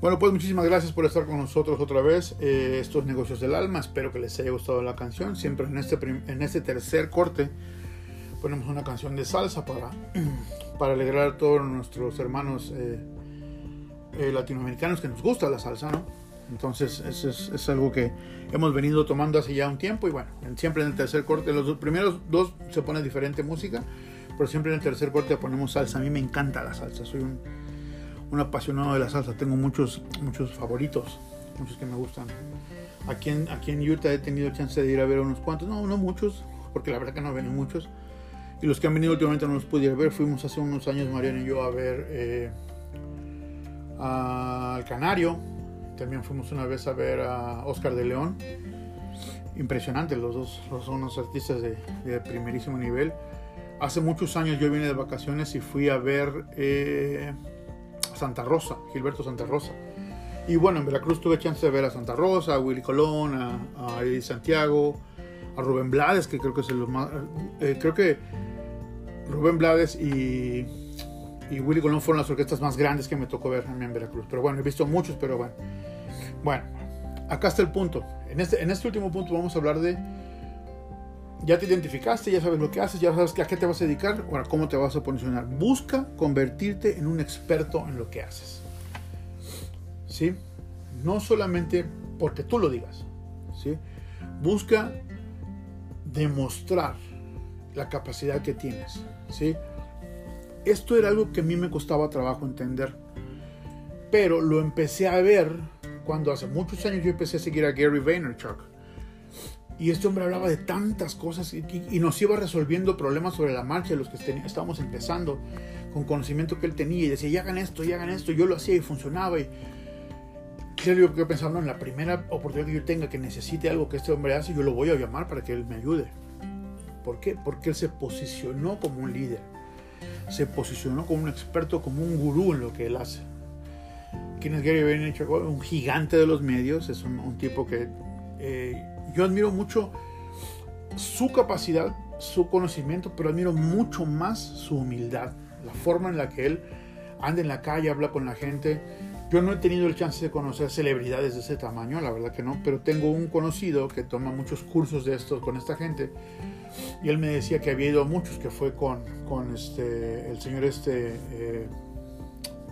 Bueno, pues muchísimas gracias por estar con nosotros otra vez. Eh, estos negocios del alma. Espero que les haya gustado la canción. Siempre en este, en este tercer corte ponemos una canción de salsa para, (clears throat) para alegrar a todos nuestros hermanos eh, eh, latinoamericanos que nos gusta la salsa, ¿no? Entonces, eso es, es, algo que hemos venido tomando hace ya un tiempo. Y bueno, siempre en el tercer corte, los primeros dos se pone diferente música pero siempre en el tercer corte ponemos salsa. A mí me encanta la salsa, soy un, apasionado de la salsa. Tengo muchos, muchos favoritos, muchos que me gustan. Aquí en, aquí en Utah he tenido chance de ir a ver unos cuantos, no, no muchos, porque la verdad que no vienen muchos. Y los que han venido últimamente no los pude ir a ver. Fuimos hace unos años, Mariana y yo, a ver eh, al Canario. También fuimos una vez a ver a Oscar de León. impresionantes, los dos son unos artistas de, de, primerísimo nivel. Hace muchos años yo vine de vacaciones y fui a ver eh, Santa Rosa, Gilberto Santa Rosa. Y bueno, en Veracruz tuve chance de ver a Santa Rosa, a Willy Colón, a, Eddie Santiago, a Rubén Blades, que creo que es el más... Eh, creo que Rubén Blades y, y, Willy Colón fueron las orquestas más grandes que me tocó ver en Veracruz. Pero bueno, he visto muchos, pero bueno. Bueno, acá está el punto. En este, en este último punto vamos a hablar de... Ya te identificaste, ya sabes lo que haces, ya sabes a qué te vas a dedicar, ahora cómo te vas a posicionar. Busca convertirte en un experto en lo que haces. ¿sí? No solamente porque tú lo digas, ¿sí? Busca demostrar la capacidad que tienes, ¿sí? Esto era algo que a mí me costaba trabajo entender, pero lo empecé a ver cuando hace muchos años yo empecé a seguir a Gary Vaynerchuk. Y este hombre hablaba de tantas cosas y, y, nos iba resolviendo problemas sobre la marcha de los que estábamos empezando, con conocimiento que él tenía. Y decía, ya hagan esto, ya hagan esto. Yo lo hacía y funcionaba. Y, yo que pensando en la primera oportunidad que yo tenga que necesite algo que este hombre hace, yo lo voy a llamar para que él me ayude. ¿Por qué? Porque él se posicionó como un líder, se posicionó como un experto, como un gurú en lo que él hace. ¿Quién es Gary Vaynerchuk? Un gigante de los medios, es un, un tipo que eh, yo admiro mucho su capacidad, su conocimiento, pero admiro mucho más su humildad, la forma en la que él anda en la calle, habla con la gente yo no he tenido el chance de conocer celebridades de ese tamaño, la verdad que no, pero tengo un conocido que toma muchos cursos de estos con esta gente y él me decía que había ido a muchos, que fue con, con este, el señor este, eh,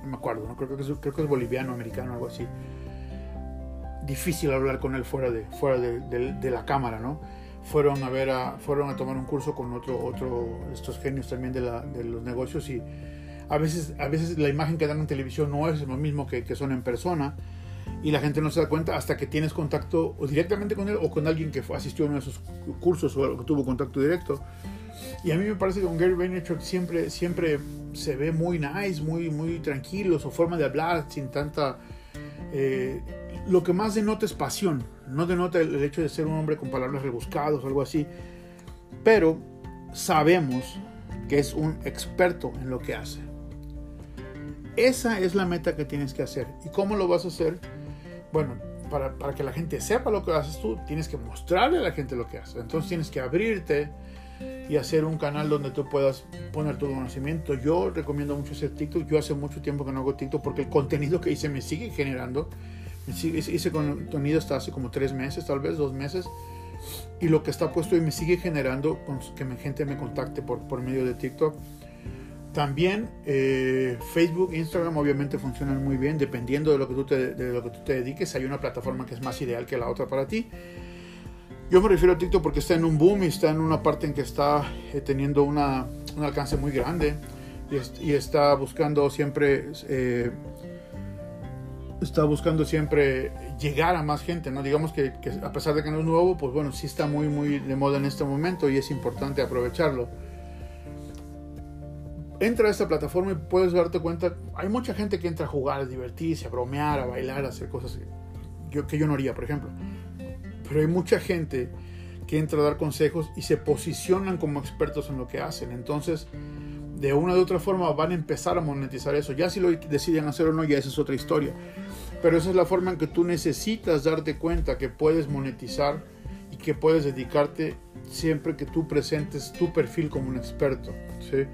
no me acuerdo, ¿no? creo, que es, creo que es boliviano, americano, algo así. Difícil hablar con él fuera de, fuera de, de, la cámara, ¿no? Fueron a ver a, fueron a tomar un curso con otro, otro, estos genios también de, la, de los negocios y a veces, a veces la imagen que dan en televisión no es lo mismo que, que son en persona y la gente no se da cuenta hasta que tienes contacto o directamente con él o con alguien que asistió a uno de esos cursos o tuvo contacto directo. Y a mí me parece que con Gary Vaynerchuk siempre, siempre se ve muy nice, muy, muy tranquilo, su forma de hablar sin tanta... Eh, lo que más denota es pasión, no denota el hecho de ser un hombre con palabras rebuscadas o algo así, pero sabemos que es un experto en lo que hace. Esa es la meta que tienes que hacer. ¿Y cómo lo vas a hacer? Bueno, para, para, que la gente sepa lo que haces tú, tienes que mostrarle a la gente lo que haces. Entonces tienes que abrirte y hacer un canal donde tú puedas poner tu conocimiento. Yo recomiendo mucho hacer TikTok. Yo hace mucho tiempo que no hago TikTok porque el contenido que hice me sigue generando. Me sigue, hice contenido hasta hace como tres meses, tal vez dos meses. Y lo que está puesto ahí me sigue generando que mi gente me contacte por, por medio de TikTok. También eh, Facebook, Instagram obviamente funcionan muy bien dependiendo de lo, que tú te, de lo que tú te dediques. Hay una plataforma que es más ideal que la otra para ti. Yo me refiero a TikTok porque está en un boom y está en una parte en que está eh, teniendo un alcance muy grande y, está buscando siempre eh, está buscando siempre llegar a más gente, ¿no? Digamos que, a pesar de que no es nuevo, pues bueno, sí está muy muy de moda en este momento y es importante aprovecharlo entra a esta plataforma y puedes darte cuenta, hay mucha gente que entra a jugar, a divertirse, a bromear, a bailar, a hacer cosas que yo no haría, por ejemplo. Pero hay mucha gente que entra a dar consejos y se posicionan como expertos en lo que hacen. Entonces, de una u otra forma van a empezar a monetizar eso. Ya si lo deciden hacer o no, ya esa es otra historia. Pero esa es la forma en que tú necesitas darte cuenta que puedes monetizar y que puedes dedicarte siempre que tú presentes tu perfil como un experto. ¿sí?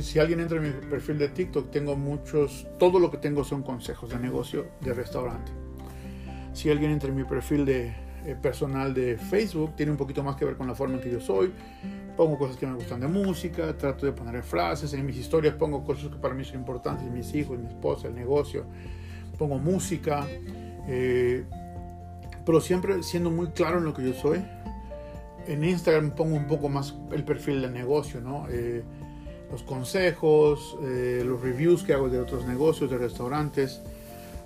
Si, alguien entra en mi perfil de TikTok, tengo muchos, todo lo que tengo son consejos de negocio de restaurante. Si alguien entra en mi perfil de eh, personal de Facebook, tiene un poquito más que ver con la forma en que yo soy. Pongo cosas que me gustan de música, trato de poner frases, en mis historias pongo cosas que para mí son importantes, mis hijos, mi esposa, el negocio. Pongo música, eh, pero siempre siendo muy claro en lo que yo soy. En Instagram pongo un poco más el perfil del negocio, ¿no? Eh, los consejos, eh, los reviews que hago de otros negocios, de restaurantes,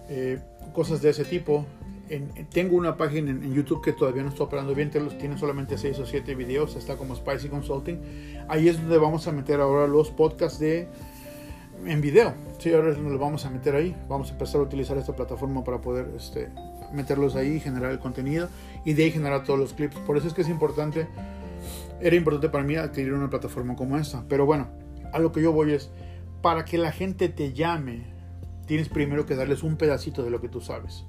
eh, cosas de ese tipo. Tengo una página en, YouTube que todavía no está operando bien, tiene solamente 6 o 7 videos, está como Spicy Consulting. Ahí es donde vamos a meter ahora los podcasts de en video. Sí, ahora es donde lo vamos a meter ahí. Vamos a empezar a utilizar esta plataforma para poder este, meterlos ahí, generar el contenido y de ahí generar todos los clips. Por eso es que es importante, era importante para mí adquirir una plataforma como esta. Pero bueno, a lo que yo voy es, para que la gente te llame, tienes primero que darles un pedacito de lo que tú sabes.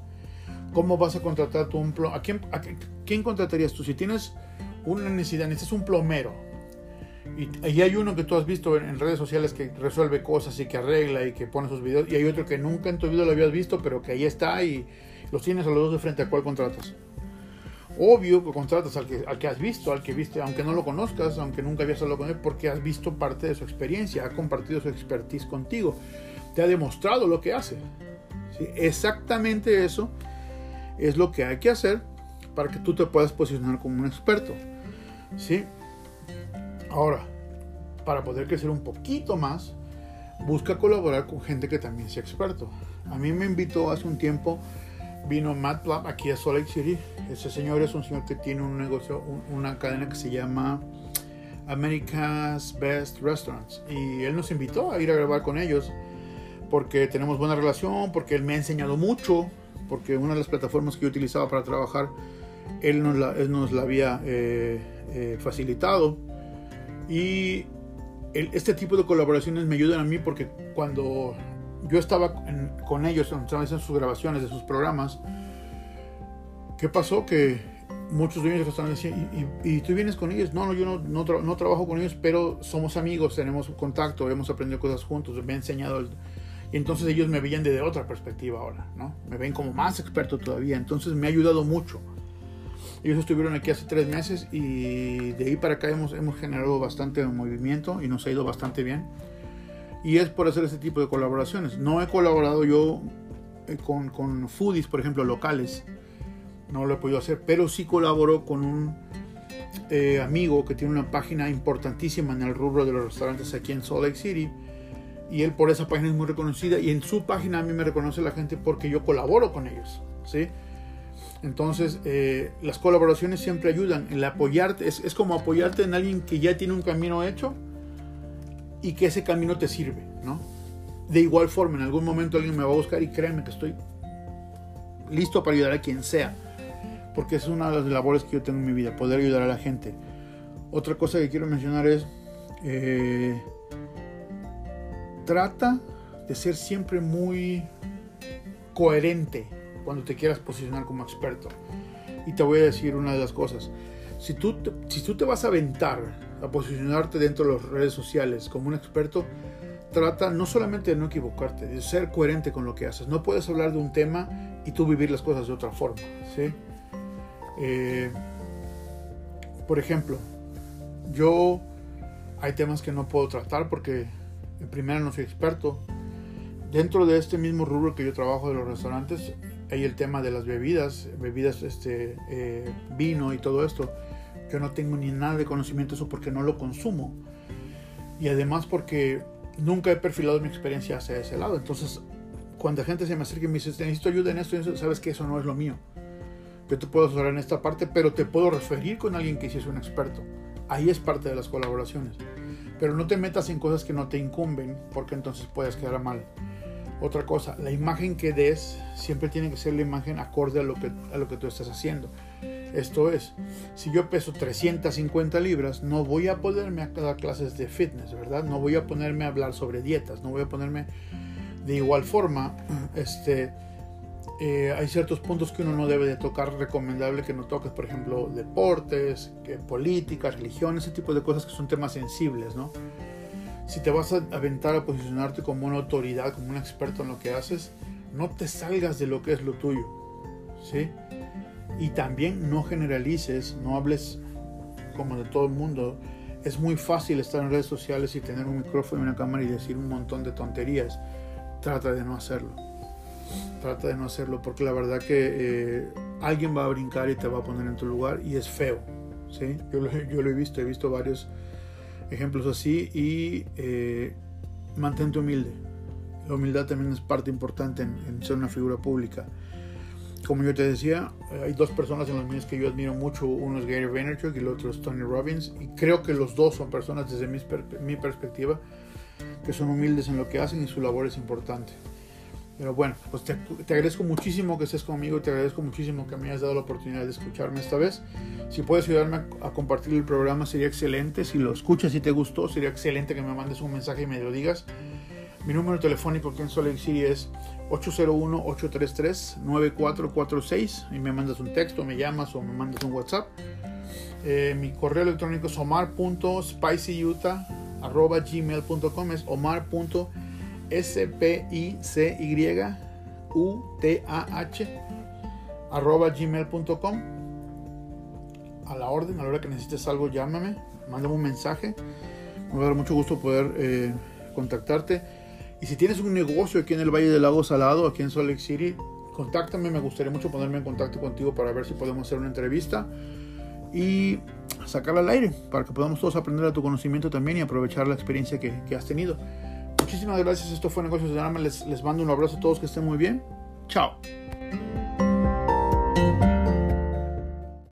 ¿Cómo vas a contratar tú un plomero? ¿A quién, a quién contratarías tú? Si tienes una necesidad, necesitas un plomero. Y, y, hay uno que tú has visto en, redes sociales que resuelve cosas y que arregla y que pone sus videos. Y hay otro que nunca en tu vida lo habías visto, pero que ahí está y los tienes a los dos de frente. ¿A cuál contratas? Obvio que contratas al que, al que has visto, al que viste, aunque no lo conozcas, aunque nunca habías hablado con él, porque has visto parte de su experiencia, ha compartido su expertise contigo, te ha demostrado lo que hace. ¿Sí? Exactamente eso es lo que hay que hacer para que tú te puedas posicionar como un experto. ¿Sí? Ahora, para poder crecer un poquito más, busca colaborar con gente que también sea experto. A mí me invitó hace un tiempo vino Matt Lab aquí a Salt Lake City. Ese señor es un señor que tiene un negocio, una cadena que se llama America's Best Restaurants. Y él nos invitó a ir a grabar con ellos porque tenemos buena relación, porque él me ha enseñado mucho, porque una de las plataformas que yo utilizaba para trabajar, él nos la, él nos la había eh, eh, facilitado. Y el, este tipo de colaboraciones me ayudan a mí porque cuando yo estaba con ellos en sus grabaciones de sus programas. ¿Qué pasó? Que muchos de ellos estaban diciendo, ¿y, y, tú vienes con ellos? No, no yo no, no, no, trabajo con ellos, pero somos amigos, tenemos contacto, hemos aprendido cosas juntos, me han enseñado. y entonces ellos me veían desde otra perspectiva ahora, ¿no? Me ven como más experto todavía, entonces me ha ayudado mucho. Ellos estuvieron aquí hace tres meses y de ahí para acá hemos, hemos generado bastante movimiento y nos ha ido bastante bien y es por hacer ese tipo de colaboraciones. No he colaborado yo eh, con, con foodies, por ejemplo, locales, no lo he podido hacer, pero sí colaboro con un eh, amigo que tiene una página importantísima en el rubro de los restaurantes aquí en Salt Lake City. Y él por esa página es muy reconocida y en su página a mí me reconoce la gente porque yo colaboro con ellos. ¿sí? Entonces, eh, las colaboraciones siempre ayudan. El apoyarte es, es como apoyarte en alguien que ya tiene un camino hecho y que ese camino te sirve, ¿no? De igual forma, en algún momento alguien me va a buscar y créeme que estoy listo para ayudar a quien sea, porque es una de las labores que yo tengo en mi vida, poder ayudar a la gente. Otra cosa que quiero mencionar es, eh, trata de ser siempre muy coherente cuando te quieras posicionar como experto. Y te voy a decir una de las cosas. Si tú, si tú te vas a aventar a posicionarte dentro de las redes sociales como un experto, trata no solamente de no equivocarte, de ser coherente con lo que haces. No puedes hablar de un tema y tú vivir las cosas de otra forma. ¿sí? Eh, por ejemplo, yo hay temas que no puedo tratar porque en primera no soy experto. Dentro de este mismo rubro que yo trabajo de los restaurantes, hay el tema de las bebidas, bebidas, este, eh, vino y todo esto yo no tengo ni nada de conocimiento de eso porque no lo consumo. Y además porque nunca he perfilado mi experiencia hacia ese lado. Entonces, cuando la gente se me acerca y me dice, necesito ayuda en esto, sabes que eso no es lo mío. Yo te puedo asesorar en esta parte, pero te puedo referir con alguien que sí es un experto. Ahí es parte de las colaboraciones. Pero no te metas en cosas que no te incumben, porque entonces puedes quedar mal. Otra cosa, la imagen que des siempre tiene que ser la imagen acorde a lo que, a lo que tú estás haciendo. Esto es, si yo peso 350 libras, no voy a ponerme a dar clases de fitness, ¿verdad? No voy a ponerme a hablar sobre dietas, no voy a ponerme de igual forma, este, eh, hay ciertos puntos que uno no debe de tocar, recomendable que no toques, por ejemplo, deportes, que, política, religión, ese tipo de cosas que son temas sensibles, ¿no? Si te vas a aventar a posicionarte como una autoridad, como un experto en lo que haces, no te salgas de lo que es lo tuyo, ¿sí? Y también no generalices, no hables como de todo el mundo. Es muy fácil estar en redes sociales y tener un micrófono y una cámara y decir un montón de tonterías. Trata de no hacerlo. Trata de no hacerlo porque la verdad que eh, alguien va a brincar y te va a poner en tu lugar y es feo. ¿sí? Yo, lo, he visto, he visto varios ejemplos así y eh, mantente humilde. La humildad también es parte importante en, ser una figura pública como yo te decía, hay dos personas en los míos que yo admiro mucho. Uno es Gary Vaynerchuk y el otro es Tony Robbins. Y creo que los dos son personas, desde mi perspectiva, que son humildes en lo que hacen y su labor es importante. Pero bueno, pues te, agradezco muchísimo que estés conmigo, te agradezco muchísimo que me hayas dado la oportunidad de escucharme esta vez. Si puedes ayudarme a, compartir el programa sería excelente. Si lo escuchas y te gustó, sería excelente que me mandes un mensaje y me lo digas. Mi número telefónico aquí en Salt Lake City es 801-833-9446 y me mandas un texto, me llamas o me mandas un WhatsApp. Eh, mi correo electrónico es omar.spicyutah.gmail.com es omar.spicyutah arroba a la orden, a la hora que necesites algo, llámame, mándame un mensaje. Me va a dar mucho gusto poder eh, contactarte. Y si tienes un negocio aquí en el Valle del Lago Salado, aquí en Salt Lake City, contáctame. Me gustaría mucho ponerme en contacto contigo para ver si podemos hacer una entrevista y sacarla al aire para que podamos todos aprender a tu conocimiento también y aprovechar la experiencia que has tenido. Muchísimas gracias. Esto fue Negocios de Arma. Les, les mando un abrazo a todos. Que estén muy bien. Chao.